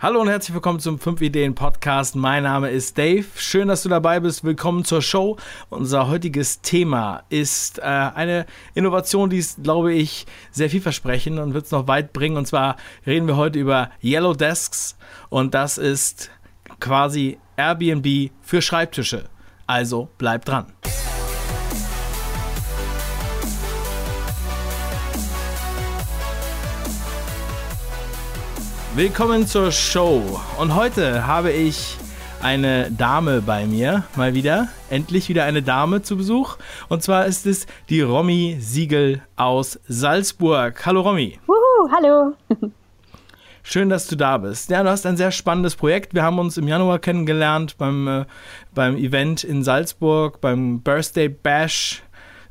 Hallo und herzlich willkommen zum 5 Ideen Podcast. Mein Name ist Dave. Schön, dass du dabei bist. Willkommen zur Show. Unser heutiges Thema ist äh, eine Innovation, die ist, glaube ich, sehr vielversprechend und wird es noch weit bringen. Und zwar reden wir heute über Yellow Desks und das ist quasi Airbnb für Schreibtische. Also bleib dran. Willkommen zur Show. Und heute habe ich eine Dame bei mir, mal wieder. Endlich wieder eine Dame zu Besuch. Und zwar ist es die Romy Siegel aus Salzburg. Hallo Romy. Wuhu, hallo. Schön, dass du da bist. Ja, du hast ein sehr spannendes Projekt. Wir haben uns im Januar kennengelernt beim, äh, beim Event in Salzburg, beim Birthday Bash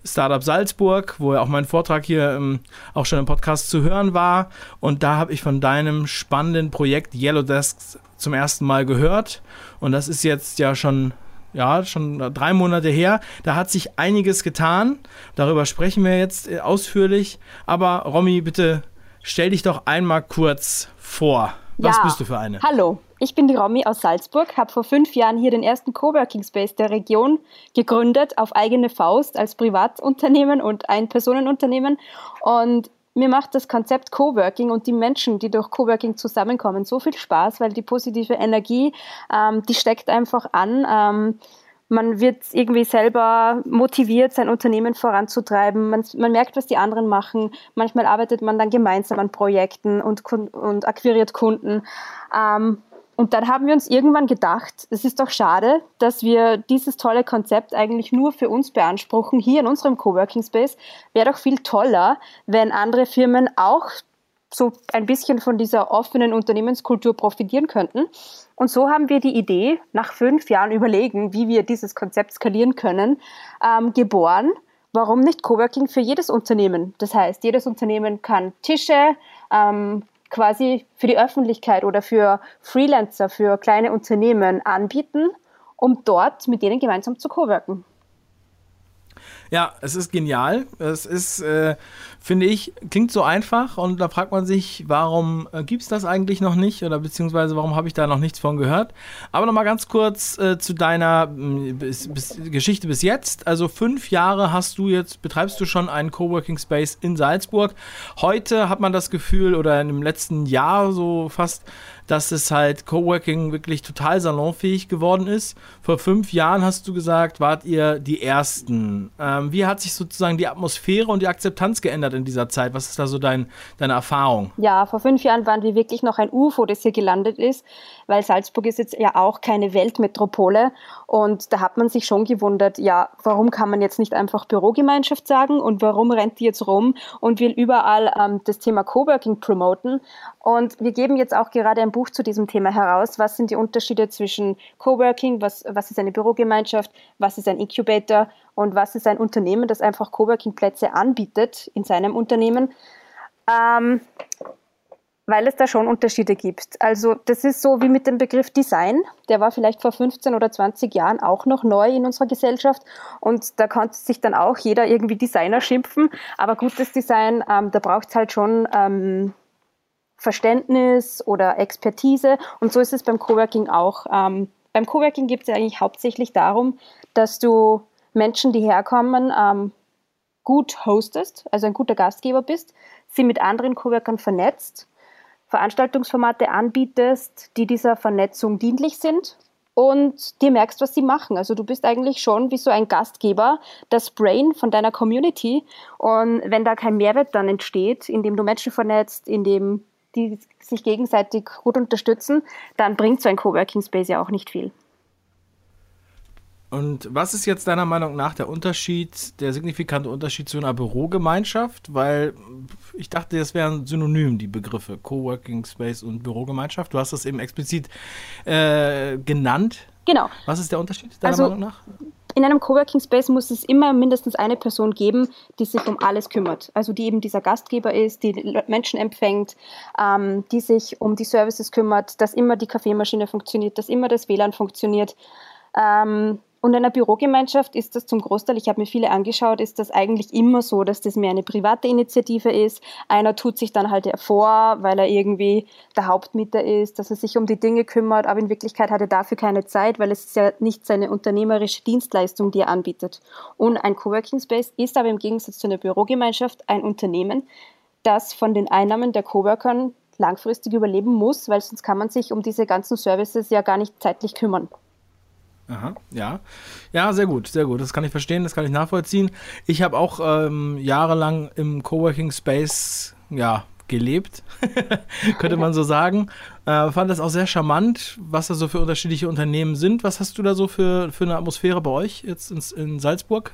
Startup Salzburg, wo ja auch mein Vortrag hier ähm, auch schon im Podcast zu hören war. Und da habe ich von deinem spannenden Projekt Yellow Desks zum ersten Mal gehört. Und das ist jetzt ja schon ja, schon drei Monate her. Da hat sich einiges getan. Darüber sprechen wir jetzt äh, ausführlich. Aber Romy, bitte stell dich doch einmal kurz vor. Was ja. bist du für eine? Hallo, ich bin die Romy aus Salzburg, habe vor fünf Jahren hier den ersten Coworking Space der Region gegründet, auf eigene Faust als Privatunternehmen und Ein-Personenunternehmen. Und mir macht das Konzept Coworking und die Menschen, die durch Coworking zusammenkommen, so viel Spaß, weil die positive Energie, ähm, die steckt einfach an. Ähm, man wird irgendwie selber motiviert, sein Unternehmen voranzutreiben. Man, man, merkt, was die anderen machen. Manchmal arbeitet man dann gemeinsam an Projekten und, und akquiriert Kunden. Ähm, und dann haben wir uns irgendwann gedacht, es ist doch schade, dass wir dieses tolle Konzept eigentlich nur für uns beanspruchen, hier in unserem Coworking Space. Wäre doch viel toller, wenn andere Firmen auch so ein bisschen von dieser offenen Unternehmenskultur profitieren könnten. Und so haben wir die Idee, nach fünf Jahren überlegen, wie wir dieses Konzept skalieren können, ähm, geboren. Warum nicht Coworking für jedes Unternehmen? Das heißt, jedes Unternehmen kann Tische, ähm, quasi für die Öffentlichkeit oder für Freelancer, für kleine Unternehmen anbieten, um dort mit denen gemeinsam zu coworken. Ja, es ist genial. Es ist, äh, finde ich, klingt so einfach und da fragt man sich, warum äh, gibt es das eigentlich noch nicht oder beziehungsweise warum habe ich da noch nichts von gehört. Aber nochmal ganz kurz äh, zu deiner bis, bis, Geschichte bis jetzt. Also fünf Jahre hast du jetzt, betreibst du schon einen Coworking Space in Salzburg. Heute hat man das Gefühl oder dem letzten Jahr so fast, dass es halt Coworking wirklich total salonfähig geworden ist. Vor fünf Jahren hast du gesagt, wart ihr die Ersten. Ähm, wie hat sich sozusagen die Atmosphäre und die Akzeptanz geändert in dieser Zeit? Was ist da so dein, deine Erfahrung? Ja, vor fünf Jahren waren wir wirklich noch ein UFO, das hier gelandet ist, weil Salzburg ist jetzt ja auch keine Weltmetropole. Und da hat man sich schon gewundert, ja, warum kann man jetzt nicht einfach Bürogemeinschaft sagen und warum rennt die jetzt rum und will überall ähm, das Thema Coworking promoten? Und wir geben jetzt auch gerade ein Buch zu diesem Thema heraus. Was sind die Unterschiede zwischen Coworking, was, was ist eine Bürogemeinschaft, was ist ein Incubator und was ist ein Unternehmen, das einfach Coworking-Plätze anbietet in seinem Unternehmen. Ähm, weil es da schon Unterschiede gibt. Also das ist so wie mit dem Begriff Design. Der war vielleicht vor 15 oder 20 Jahren auch noch neu in unserer Gesellschaft und da konnte sich dann auch jeder irgendwie Designer schimpfen. Aber gutes Design, ähm, da braucht es halt schon ähm, Verständnis oder Expertise. Und so ist es beim Coworking auch. Ähm, beim Coworking geht es ja eigentlich hauptsächlich darum, dass du Menschen, die herkommen, ähm, gut hostest, also ein guter Gastgeber bist, sie mit anderen Coworkern vernetzt, Veranstaltungsformate anbietest, die dieser Vernetzung dienlich sind und dir merkst, was sie machen. Also du bist eigentlich schon wie so ein Gastgeber, das Brain von deiner Community. Und wenn da kein Mehrwert dann entsteht, indem du Menschen vernetzt, indem die sich gegenseitig gut unterstützen, dann bringt so ein Coworking Space ja auch nicht viel. Und was ist jetzt deiner Meinung nach der Unterschied, der signifikante Unterschied zu einer Bürogemeinschaft? Weil ich dachte, das wären synonym, die Begriffe Coworking Space und Bürogemeinschaft. Du hast das eben explizit äh, genannt. Genau. Was ist der Unterschied deiner also, Meinung nach? in einem Coworking Space muss es immer mindestens eine Person geben, die sich um alles kümmert. Also die eben dieser Gastgeber ist, die Menschen empfängt, ähm, die sich um die Services kümmert, dass immer die Kaffeemaschine funktioniert, dass immer das WLAN funktioniert. Ähm, Und in einer Bürogemeinschaft ist das zum Großteil, ich habe mir viele angeschaut, ist das eigentlich immer so, dass das mehr eine private Initiative ist. Einer tut sich dann halt hervor, weil er irgendwie der Hauptmieter ist, dass er sich um die Dinge kümmert, aber in Wirklichkeit hat er dafür keine Zeit, weil es ist ja nicht seine unternehmerische Dienstleistung, die er anbietet. Und ein Coworking Space ist aber im Gegensatz zu einer Bürogemeinschaft ein Unternehmen, das von den Einnahmen der Coworkern langfristig überleben muss, weil sonst kann man sich um diese ganzen Services ja gar nicht zeitlich kümmern. Aha, ja. Ja, sehr gut, sehr gut. Das kann ich verstehen, das kann ich nachvollziehen. Ich habe auch ähm, jahrelang im Coworking Space, ja, gelebt, könnte man so sagen. Äh, fand das auch sehr charmant, was da so für unterschiedliche Unternehmen sind. Was hast du da so für, für eine Atmosphäre bei euch jetzt in, in Salzburg?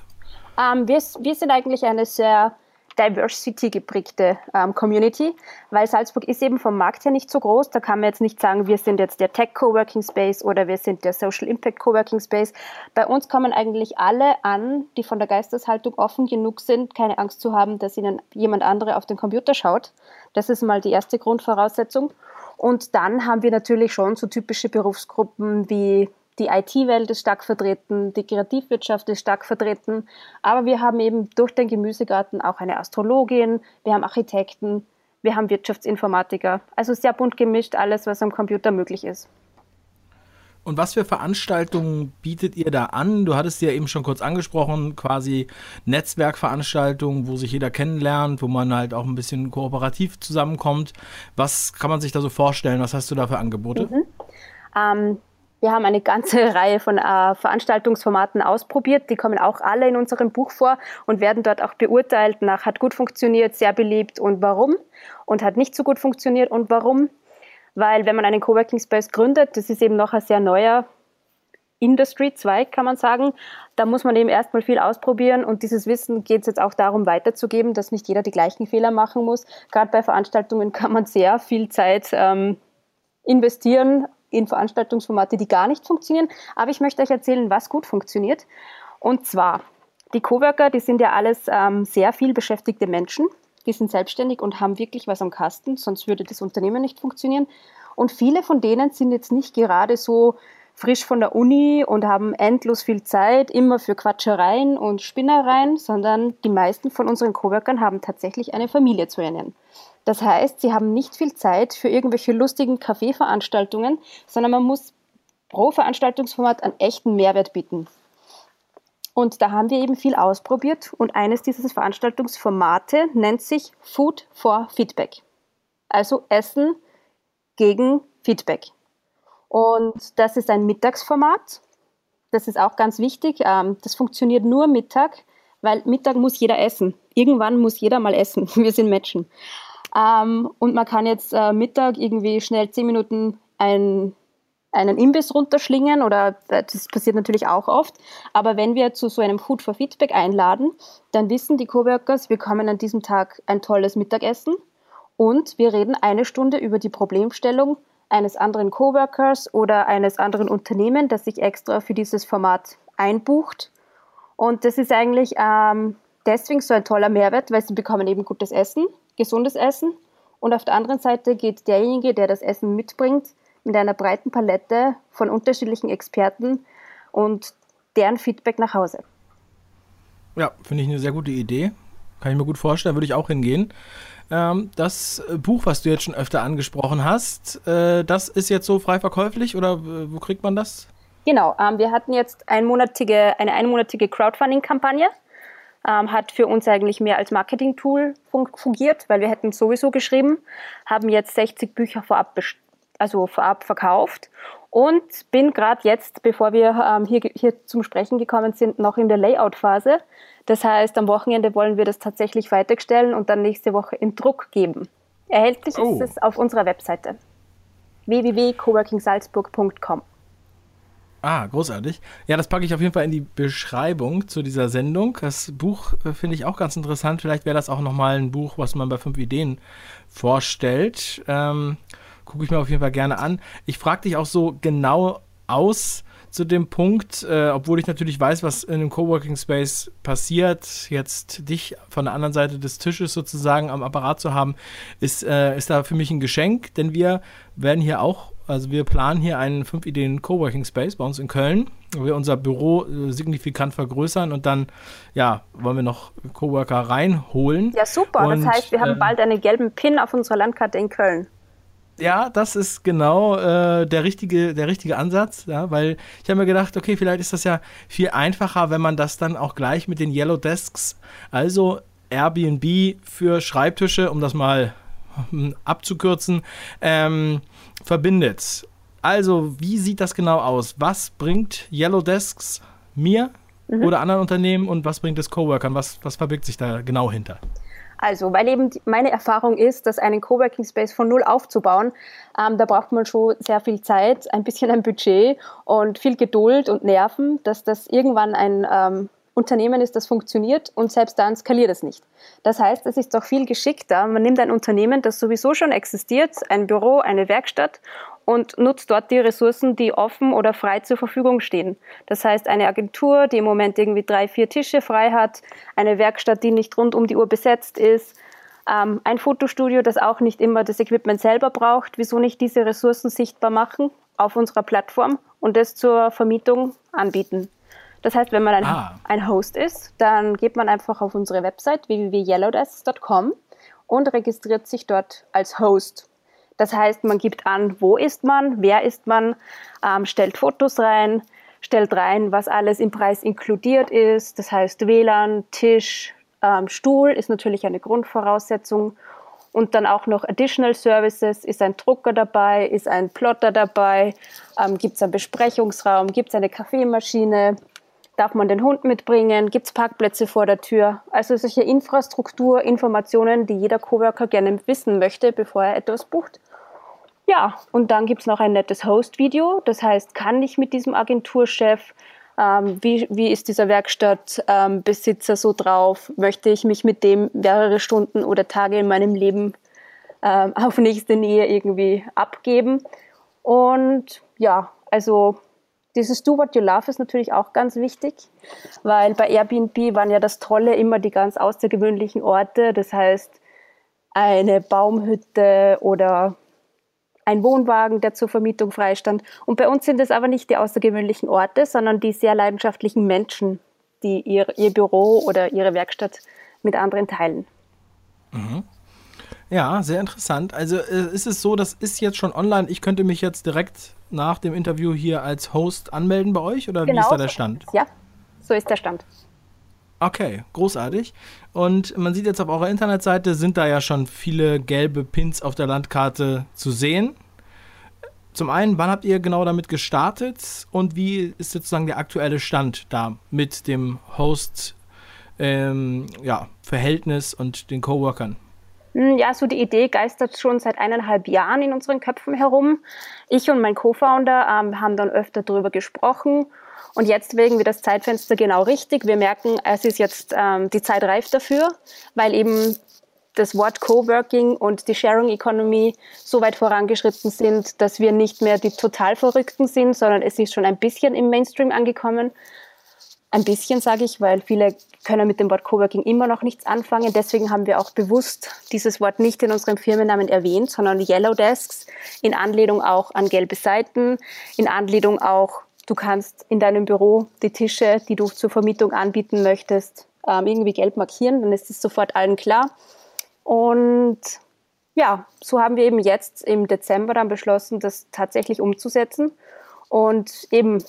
Ähm, wir, wir sind eigentlich eine sehr Diversity geprägte ähm, Community, weil Salzburg ist eben vom Markt her nicht so groß. Da kann man jetzt nicht sagen, wir sind jetzt der Tech Coworking Space oder wir sind der Social Impact Coworking Space. Bei uns kommen eigentlich alle an, die von der Geisteshaltung offen genug sind, keine Angst zu haben, dass ihnen jemand andere auf den Computer schaut. Das ist mal die erste Grundvoraussetzung. Und dann haben wir natürlich schon so typische Berufsgruppen wie die IT-Welt ist stark vertreten, die Kreativwirtschaft ist stark vertreten, aber wir haben eben durch den Gemüsegarten auch eine Astrologin, wir haben Architekten, wir haben Wirtschaftsinformatiker. Also sehr bunt gemischt, alles, was am Computer möglich ist. Und was für Veranstaltungen bietet ihr da an? Du hattest ja eben schon kurz angesprochen, quasi Netzwerkveranstaltungen, wo sich jeder kennenlernt, wo man halt auch ein bisschen kooperativ zusammenkommt. Was kann man sich da so vorstellen? Was hast du da für Angebote? Mhm. Ähm, wir haben eine ganze Reihe von äh, Veranstaltungsformaten ausprobiert. Die kommen auch alle in unserem Buch vor und werden dort auch beurteilt nach hat gut funktioniert, sehr beliebt und warum und hat nicht so gut funktioniert und warum. Weil wenn man einen Coworking Space gründet, das ist eben noch ein sehr neuer Industry-Zweig, kann man sagen. Da muss man eben erstmal viel ausprobieren und dieses Wissen geht es jetzt auch darum weiterzugeben, dass nicht jeder die gleichen Fehler machen muss. Gerade bei Veranstaltungen kann man sehr viel Zeit ähm, investieren, in Veranstaltungsformate, die gar nicht funktionieren. Aber ich möchte euch erzählen, was gut funktioniert. Und zwar, die Coworker, die sind ja alles ähm, sehr viel beschäftigte Menschen. Die sind selbstständig und haben wirklich was am Kasten, sonst würde das Unternehmen nicht funktionieren. Und viele von denen sind jetzt nicht gerade so frisch von der Uni und haben endlos viel Zeit, immer für Quatschereien und Spinnereien, sondern die meisten von unseren Coworkern haben tatsächlich eine Familie zu ernähren. Das heißt, sie haben nicht viel Zeit für irgendwelche lustigen Kaffeeveranstaltungen, sondern man muss pro Veranstaltungsformat einen echten Mehrwert bieten. Und da haben wir eben viel ausprobiert und eines dieser Veranstaltungsformate nennt sich Food for Feedback. Also Essen gegen Feedback. Und das ist ein Mittagsformat. Das ist auch ganz wichtig. Ähm, das funktioniert nur Mittag, weil Mittag muss jeder essen. Irgendwann muss jeder mal essen. Wir sind Menschen. Ähm, und man kann jetzt äh, Mittag irgendwie schnell zehn Minuten ein, einen Imbiss runterschlingen oder äh, das passiert natürlich auch oft. Aber wenn wir zu so einem Food for Feedback einladen, dann wissen die Coworkers, wir kommen an diesem Tag ein tolles Mittagessen und wir reden eine Stunde über die Problemstellung eines anderen Coworkers oder eines anderen Unternehmens, das sich extra für dieses Format einbucht. Und das ist eigentlich ähm, deswegen so ein toller Mehrwert, weil sie bekommen eben gutes Essen, gesundes Essen. Und auf der anderen Seite geht derjenige, der das Essen mitbringt, mit einer breiten Palette von unterschiedlichen Experten und deren Feedback nach Hause. Ja, finde ich eine sehr gute Idee. Kann ich mir gut vorstellen, würde ich auch hingehen. Ähm, das Buch, was du jetzt schon öfter angesprochen hast, äh, das ist jetzt so frei verkäuflich oder wo kriegt man das? Genau, ähm, wir hatten jetzt einmonatige, eine einmonatige Crowdfunding-Kampagne ähm, hat für uns eigentlich mehr als Marketing-Tool fungiert, weil wir hätten sowieso geschrieben, haben jetzt 60 Bücher vorab, also vorab verkauft und bin gerade jetzt, bevor wir ähm, hier, hier zum Sprechen gekommen sind, noch in der Layout-Phase. Das heißt, am Wochenende wollen wir das tatsächlich fertigstellen und dann nächste Woche in Druck geben. Erhältlich oh. ist es auf unserer Webseite www.coworkingsalzburg.com. Ah, großartig. Ja, das packe ich auf jeden Fall in die Beschreibung zu dieser Sendung. Das Buch äh, finde ich auch ganz interessant. Vielleicht wäre das auch nochmal ein Buch, was man bei fünf Ideen vorstellt. Ähm, Gucke ich mir auf jeden Fall gerne an. Ich frage dich auch so genau aus zu dem Punkt, äh, obwohl ich natürlich weiß, was in einem Coworking Space passiert, jetzt dich von der anderen Seite des Tisches sozusagen am Apparat zu haben, ist, äh, ist da für mich ein Geschenk, denn wir werden hier auch Also wir planen hier einen 5 Ideen Coworking Space bei uns in Köln, wo wir unser Büro äh, signifikant vergrößern und dann, ja, wollen wir noch Coworker reinholen. Ja, super. Und, das heißt, wir haben äh, bald einen gelben Pin auf unserer Landkarte in Köln. Ja, das ist genau äh, der, richtige, der richtige Ansatz, ja, weil ich habe mir gedacht, okay, vielleicht ist das ja viel einfacher, wenn man das dann auch gleich mit den Yellow Desks, also Airbnb für Schreibtische, um das mal hm, abzukürzen, ähm, verbindet. Also, wie sieht das genau aus? Was bringt Yellow Desks mir mhm. oder anderen Unternehmen und was bringt es Coworkern? Was, was verbirgt sich da genau hinter? Also, weil eben meine Erfahrung ist, dass einen Coworking Space von null aufzubauen, ähm, da braucht man schon sehr viel Zeit, ein bisschen ein Budget und viel Geduld und Nerven, dass das irgendwann ein ähm, Unternehmen ist, das funktioniert und selbst dann skaliert es nicht. Das heißt, es ist doch viel geschickter. Man nimmt ein Unternehmen, das sowieso schon existiert, ein Büro, eine Werkstatt und nutzt dort die Ressourcen, die offen oder frei zur Verfügung stehen. Das heißt, eine Agentur, die im Moment irgendwie drei, vier Tische frei hat, eine Werkstatt, die nicht rund um die Uhr besetzt ist, ähm, ein Fotostudio, das auch nicht immer das Equipment selber braucht. Wieso nicht diese Ressourcen sichtbar machen auf unserer Plattform und das zur Vermietung anbieten? Das heißt, wenn man ein, ah. ein Host ist, dann geht man einfach auf unsere Website www.yellowdesk.com und registriert sich dort als Host. Das heißt, man gibt an, wo ist man, wer ist man, ähm, stellt Fotos rein, stellt rein, was alles im Preis inkludiert ist. Das heißt, WLAN, Tisch, ähm, Stuhl ist natürlich eine Grundvoraussetzung. Und dann auch noch Additional Services. Ist ein Drucker dabei? Ist ein Plotter dabei? Ähm, gibt es einen Besprechungsraum? Gibt es eine Kaffeemaschine? Darf man den Hund mitbringen? Gibt es Parkplätze vor der Tür? Also solche Infrastrukturinformationen, die jeder Coworker gerne wissen möchte, bevor er etwas bucht. Ja, und dann gibt es noch ein nettes Host-Video. Das heißt, kann ich mit diesem Agenturchef, ähm, wie, wie ist dieser Werkstattbesitzer ähm, so drauf? Möchte ich mich mit dem mehrere Stunden oder Tage in meinem Leben ähm, auf nächste Nähe irgendwie abgeben? Und ja, also dieses Do What You Love ist natürlich auch ganz wichtig, weil bei Airbnb waren ja das Tolle immer die ganz außergewöhnlichen Orte. Das heißt, eine Baumhütte oder ein Wohnwagen, der zur Vermietung freistand. Und bei uns sind es aber nicht die außergewöhnlichen Orte, sondern die sehr leidenschaftlichen Menschen, die ihr, ihr Büro oder ihre Werkstatt mit anderen teilen. Mhm. Ja, sehr interessant. Also äh, ist es so, das ist jetzt schon online. Ich könnte mich jetzt direkt nach dem Interview hier als Host anmelden bei euch oder genau, wie ist da der Stand? Ja, so ist der Stand. Okay, großartig. Und man sieht jetzt auf eurer Internetseite, sind da ja schon viele gelbe Pins auf der Landkarte zu sehen. Zum einen, wann habt ihr genau damit gestartet und wie ist sozusagen der aktuelle Stand da mit dem Host ähm, ja, Verhältnis und den Coworkern? Hm, ja, so die Idee geistert schon seit eineinhalb Jahren in unseren Köpfen herum. Ich und mein Co-Founder ähm, haben dann öfter darüber gesprochen und jetzt wägen wir das Zeitfenster genau richtig. Wir merken, es ist jetzt ähm, die Zeit reif dafür, weil eben das Wort Coworking und die Sharing Economy so weit vorangeschritten sind, dass wir nicht mehr die total Verrückten sind, sondern es ist schon ein bisschen im Mainstream angekommen. Ein bisschen sage ich, weil viele können mit dem Wort Coworking immer noch nichts anfangen. Deswegen haben wir auch bewusst dieses Wort nicht in unserem Firmennamen erwähnt, sondern Yellow Desks in Anlehnung auch an gelbe Seiten, in Anlehnung auch Du kannst in deinem Büro die Tische, die du zur Vermietung anbieten möchtest, ähm, irgendwie gelb markieren, dann ist es sofort allen klar. Und ja, so haben wir eben jetzt im Dezember dann beschlossen, das tatsächlich umzusetzen. Und eben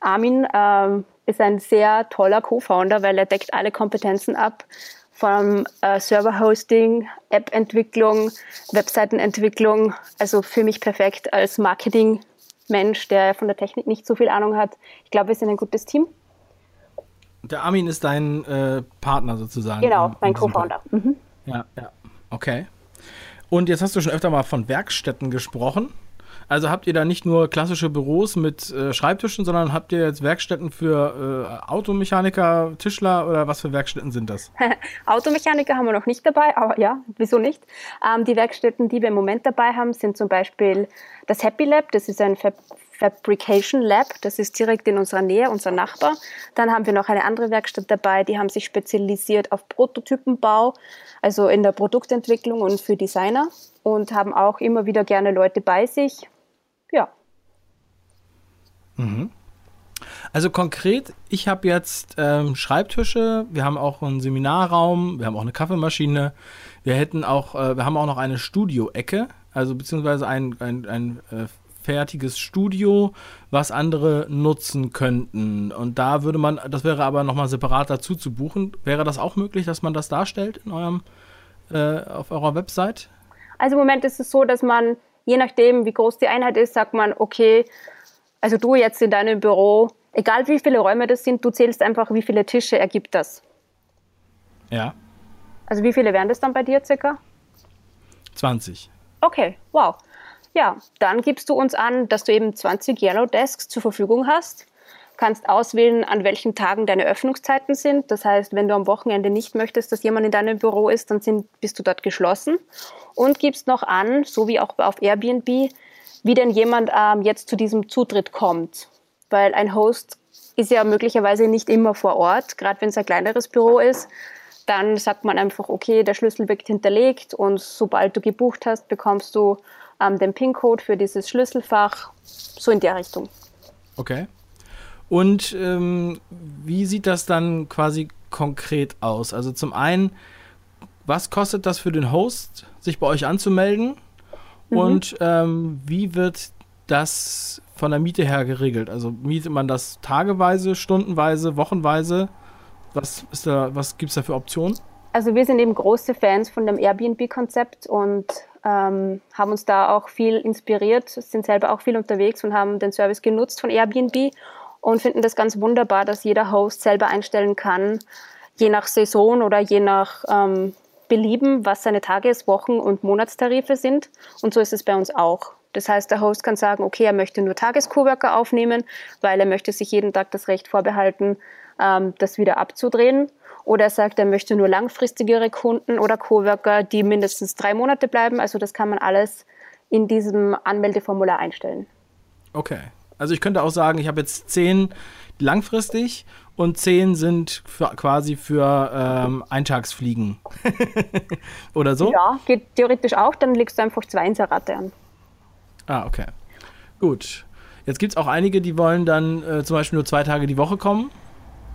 Armin ähm, ist ein sehr toller Co-Founder, weil er deckt alle Kompetenzen ab, vom äh, Server-Hosting, App-Entwicklung, Webseitenentwicklung. Also für mich perfekt als Marketing Mensch, der von der Technik nicht so viel Ahnung hat. Ich glaube, wir sind ein gutes Team. Der Armin ist dein äh, Partner sozusagen. Genau, mein Co-Founder. Mhm. Ja, ja, okay. Und jetzt hast du schon öfter mal von Werkstätten gesprochen. Also habt ihr da nicht nur klassische Büros mit äh, Schreibtischen, sondern habt ihr jetzt Werkstätten für äh, Automechaniker, Tischler oder was für Werkstätten sind das? Automechaniker haben wir noch nicht dabei, aber ja, wieso nicht? Ähm, die Werkstätten, die wir im Moment dabei haben, sind zum Beispiel das Happy Lab, das ist ein Fab Fabrication Lab, das ist direkt in unserer Nähe, unser Nachbar. Dann haben wir noch eine andere Werkstatt dabei, die haben sich spezialisiert auf Prototypenbau, also in der Produktentwicklung und für Designer und haben auch immer wieder gerne Leute bei sich, ja. Mhm. Also konkret, ich habe jetzt ähm, Schreibtische, wir haben auch einen Seminarraum, wir haben auch eine Kaffeemaschine, wir hätten auch, äh, wir haben auch noch eine Studio-Ecke, also beziehungsweise ein, ein, ein äh, fertiges Studio, was andere nutzen könnten. Und da würde man, das wäre aber nochmal separat dazu zu buchen. Wäre das auch möglich, dass man das darstellt in eurem, äh, auf eurer Website? Also im Moment ist es so, dass man, je nachdem, wie groß die Einheit ist, sagt man, okay, also du jetzt in deinem Büro, egal wie viele Räume das sind, du zählst einfach, wie viele Tische ergibt das. Ja. Also wie viele wären das dann bei dir circa? 20. Okay, wow. Ja, dann gibst du uns an, dass du eben 20 Yellow Desks zur Verfügung hast. Kannst auswählen, an welchen Tagen deine Öffnungszeiten sind. Das heißt, wenn du am Wochenende nicht möchtest, dass jemand in deinem Büro ist, dann sind, bist du dort geschlossen. Und gibst noch an, so wie auch auf Airbnb, wie denn jemand ähm, jetzt zu diesem Zutritt kommt. Weil ein Host ist ja möglicherweise nicht immer vor Ort, gerade wenn es ein kleineres Büro ist. Dann sagt man einfach, okay, der Schlüssel wird hinterlegt und sobald du gebucht hast, bekommst du ähm, den PIN-Code für dieses Schlüsselfach, so in der Richtung. Okay. Und ähm, wie sieht das dann quasi konkret aus? Also zum einen, was kostet das für den Host, sich bei euch anzumelden? Mhm. Und ähm, wie wird das von der Miete her geregelt? Also mietet man das tageweise, stundenweise, wochenweise? Was, was gibt es da für Optionen? Also wir sind eben große Fans von dem Airbnb-Konzept und ähm, haben uns da auch viel inspiriert, sind selber auch viel unterwegs und haben den Service genutzt von Airbnb und finden das ganz wunderbar, dass jeder Host selber einstellen kann, je nach Saison oder je nach ähm, Belieben, was seine Tages-, Wochen- und Monatstarife sind. Und so ist es bei uns auch. Das heißt, der Host kann sagen, okay, er möchte nur Tages-Coworker aufnehmen, weil er möchte sich jeden Tag das Recht vorbehalten, ähm, das wieder abzudrehen. Oder er sagt, er möchte nur langfristigere Kunden oder Coworker, die mindestens drei Monate bleiben. Also das kann man alles in diesem Anmeldeformular einstellen. Okay. Also ich könnte auch sagen, ich habe jetzt zehn langfristig und zehn sind für, quasi für ähm, Eintagsfliegen. Oder so? Ja, geht theoretisch auch, dann legst du einfach zwei Inserate an. Ah, okay. Gut. Jetzt gibt es auch einige, die wollen dann äh, zum Beispiel nur zwei Tage die Woche kommen.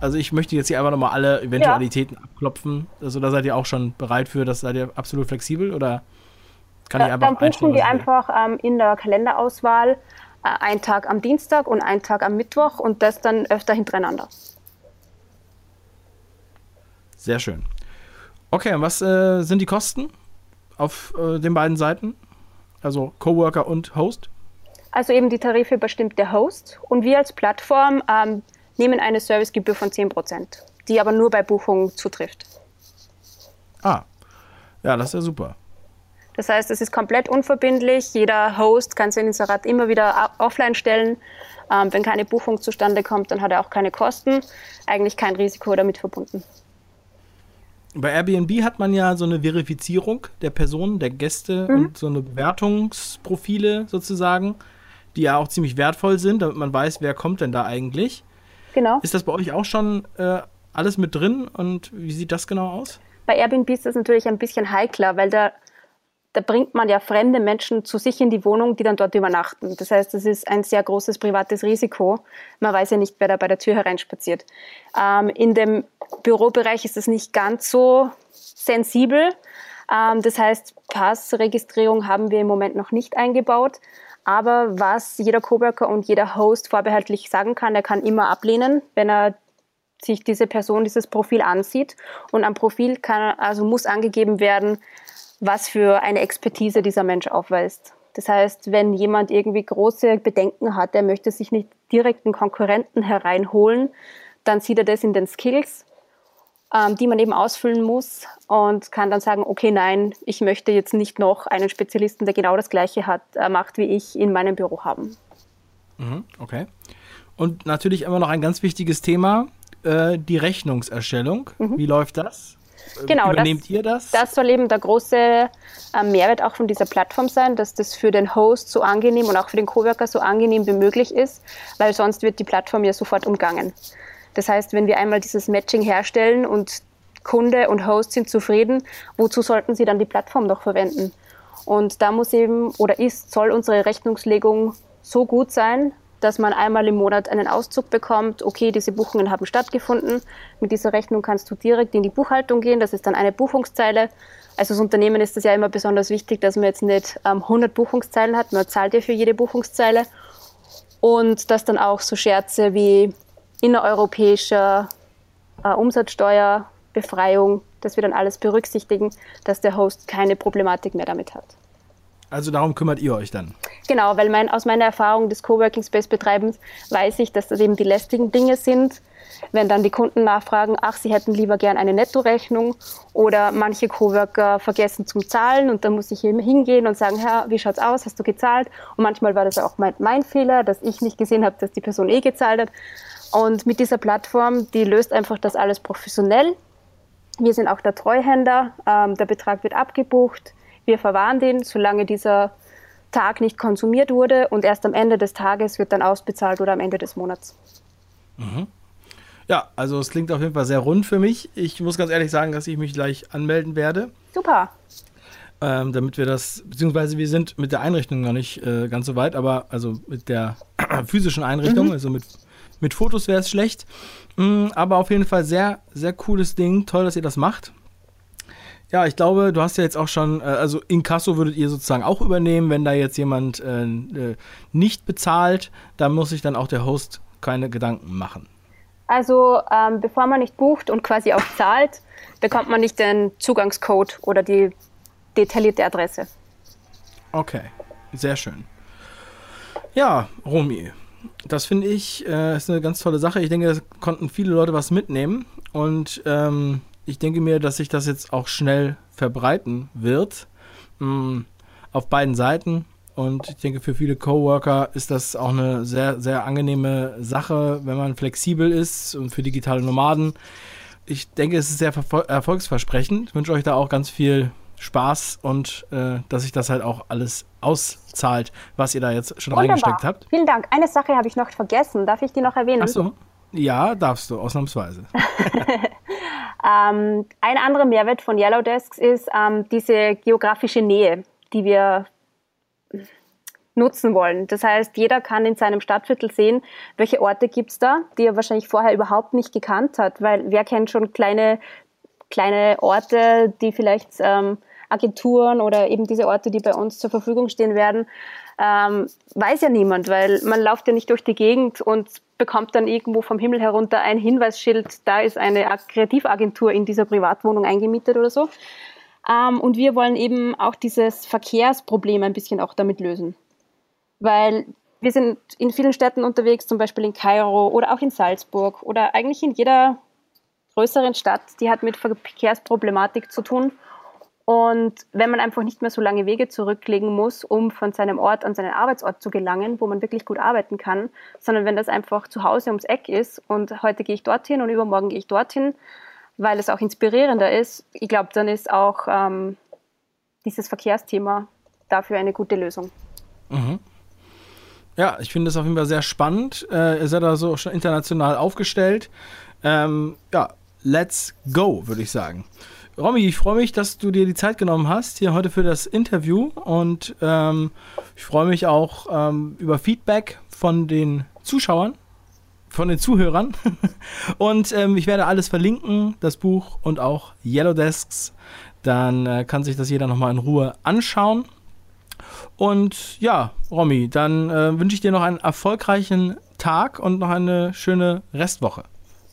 Also ich möchte jetzt hier einfach nochmal alle Eventualitäten ja. abklopfen. Also da seid ihr auch schon bereit für, das seid ihr absolut flexibel oder kann ich einfach Dann buchen wir einfach ähm, in der Kalenderauswahl äh, einen Tag am Dienstag und einen Tag am Mittwoch und das dann öfter hintereinander. Sehr schön. Okay, und was äh, sind die Kosten auf äh, den beiden Seiten? Also Coworker und Host? Also eben die Tarife bestimmt der Host und wir als Plattform ähm, nehmen eine Servicegebühr von 10%, die aber nur bei Buchung zutrifft. Ah, ja, das ist ja super. Das heißt, es ist komplett unverbindlich. Jeder Host kann sein Inserat immer wieder offline stellen. Ähm, wenn keine Buchung zustande kommt, dann hat er auch keine Kosten. Eigentlich kein Risiko damit verbunden. Bei Airbnb hat man ja so eine Verifizierung der Personen, der Gäste mhm. und so eine Bewertungsprofile sozusagen, die ja auch ziemlich wertvoll sind, damit man weiß, wer kommt denn da eigentlich. Genau. Ist das bei euch auch schon äh, alles mit drin und wie sieht das genau aus? Bei Airbnb ist das natürlich ein bisschen heikler, weil da, da bringt man ja fremde Menschen zu sich in die Wohnung, die dann dort übernachten. Das heißt, das ist ein sehr großes privates Risiko. Man weiß ja nicht, wer da bei der Tür hereinspaziert. Ähm, in dem Bürobereich ist es nicht ganz so sensibel. Ähm, das heißt, Passregistrierung haben wir im Moment noch nicht eingebaut. Aber was jeder Coworker und jeder Host vorbehaltlich sagen kann, er kann immer ablehnen, wenn er sich diese Person, dieses Profil ansieht. Und am Profil kann, also muss angegeben werden, was für eine Expertise dieser Mensch aufweist. Das heißt, wenn jemand irgendwie große Bedenken hat, er möchte sich nicht direkt einen Konkurrenten hereinholen, dann sieht er das in den Skills ähm, die man eben ausfüllen muss und kann dann sagen, okay, nein, ich möchte jetzt nicht noch einen Spezialisten, der genau das Gleiche hat, äh, macht wie ich, in meinem Büro haben. Mhm, okay. Und natürlich immer noch ein ganz wichtiges Thema, äh, die Rechnungserstellung. Mhm. Wie läuft das? Äh, genau, Übernehmt das, ihr das? Das soll eben der große äh, Mehrwert auch von dieser Plattform sein, dass das für den Host so angenehm und auch für den Coworker so angenehm wie möglich ist, weil sonst wird die Plattform ja sofort umgangen. Das heißt, wenn wir einmal dieses Matching herstellen und Kunde und Host sind zufrieden, wozu sollten sie dann die Plattform noch verwenden? Und da muss eben oder ist, soll unsere Rechnungslegung so gut sein, dass man einmal im Monat einen Auszug bekommt, okay, diese Buchungen haben stattgefunden. Mit dieser Rechnung kannst du direkt in die Buchhaltung gehen, das ist dann eine Buchungszeile. Also als Unternehmen ist das ja immer besonders wichtig, dass man jetzt nicht ähm, 100 Buchungszeilen hat, man zahlt ja für jede Buchungszeile. Und dass dann auch so Scherze wie innereuropäischer äh, Umsatzsteuerbefreiung, dass wir dann alles berücksichtigen, dass der Host keine Problematik mehr damit hat. Also darum kümmert ihr euch dann? Genau, weil mein, aus meiner Erfahrung des Coworking Space Betreibens weiß ich, dass das eben die lästigen Dinge sind. Wenn dann die Kunden nachfragen, ach, sie hätten lieber gern eine Nettorechnung oder manche Coworker vergessen zum Zahlen und dann muss ich eben hingehen und sagen, Herr, wie schaut's aus, hast du gezahlt? Und manchmal war das auch mein, mein Fehler, dass ich nicht gesehen habe, dass die Person eh gezahlt hat. Und mit dieser Plattform, die löst einfach das alles professionell. Wir sind auch der Treuhänder, ähm, der Betrag wird abgebucht, wir verwahren den, solange dieser Tag nicht konsumiert wurde und erst am Ende des Tages wird dann ausbezahlt oder am Ende des Monats. Mhm. Ja, also es klingt auf jeden Fall sehr rund für mich. Ich muss ganz ehrlich sagen, dass ich mich gleich anmelden werde. Super. Ähm, damit wir das, beziehungsweise wir sind mit der Einrichtung noch nicht äh, ganz so weit, aber also mit der physischen Einrichtung, mhm. also mit, mit Fotos wäre es schlecht. Mhm, aber auf jeden Fall sehr, sehr cooles Ding. Toll, dass ihr das macht. Ja, ich glaube, du hast ja jetzt auch schon, äh, also Inkasso würdet ihr sozusagen auch übernehmen, wenn da jetzt jemand äh, äh, nicht bezahlt, da muss sich dann auch der Host keine Gedanken machen. Also ähm, bevor man nicht bucht und quasi auch zahlt, bekommt man nicht den Zugangscode oder die detaillierte Adresse. Okay, sehr schön. Ja, Romy, das finde ich äh, ist eine ganz tolle Sache. Ich denke, da konnten viele Leute was mitnehmen und ähm, ich denke mir, dass sich das jetzt auch schnell verbreiten wird mh, mm, auf beiden Seiten. Und ich denke, für viele Coworker ist das auch eine sehr, sehr angenehme Sache, wenn man flexibel ist und für digitale Nomaden. Ich denke, es ist sehr erfolgsversprechend. Ich wünsche euch da auch ganz viel Spaß und äh, dass sich das halt auch alles auszahlt, was ihr da jetzt schon Wunderbar. reingesteckt habt. Vielen Dank. Eine Sache habe ich noch vergessen. Darf ich die noch erwähnen? Ach so. Ja, darfst du, ausnahmsweise. ähm, ein anderer Mehrwert von Yellow Desks ist ähm, diese geografische Nähe, die wir nutzen wollen. Das heißt, jeder kann in seinem Stadtviertel sehen, welche Orte gibt es da, die er wahrscheinlich vorher überhaupt nicht gekannt hat, weil wer kennt schon kleine, kleine Orte, die vielleicht ähm, Agenturen oder eben diese Orte, die bei uns zur Verfügung stehen werden, ähm, weiß ja niemand, weil man läuft ja nicht durch die Gegend und bekommt dann irgendwo vom Himmel herunter ein Hinweisschild, da ist eine Kreativagentur in dieser Privatwohnung eingemietet oder so. Ähm, und wir wollen eben auch dieses Verkehrsproblem ein bisschen auch damit lösen weil wir sind in vielen Städten unterwegs, zum Beispiel in Kairo oder auch in Salzburg oder eigentlich in jeder größeren Stadt, die hat mit Verkehrsproblematik zu tun. Und wenn man einfach nicht mehr so lange Wege zurücklegen muss, um von seinem Ort an seinen Arbeitsort zu gelangen, wo man wirklich gut arbeiten kann, sondern wenn das einfach zu Hause ums Eck ist und heute gehe ich dorthin und übermorgen gehe ich dorthin, weil es auch inspirierender ist, ich glaube, dann ist auch ähm, dieses Verkehrsthema dafür eine gute Lösung. Mhm. Ja, ich finde das auf jeden Fall sehr spannend. Äh, ihr seid da so schon international aufgestellt. Ähm, ja, let's go, würde ich sagen. Romy, ich freue mich, dass du dir die Zeit genommen hast hier heute für das Interview und ähm, ich freue mich auch ähm, über Feedback von den Zuschauern, von den Zuhörern und ähm, ich werde alles verlinken, das Buch und auch Yellow Desks. Dann äh, kann sich das jeder nochmal in Ruhe anschauen. Und ja, Romy, dann äh, wünsche ich dir noch einen erfolgreichen Tag und noch eine schöne Restwoche.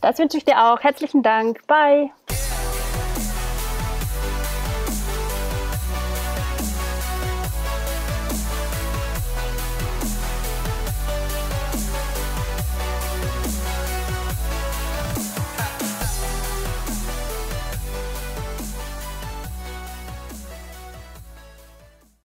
Das wünsche ich dir auch. Herzlichen Dank. Bye.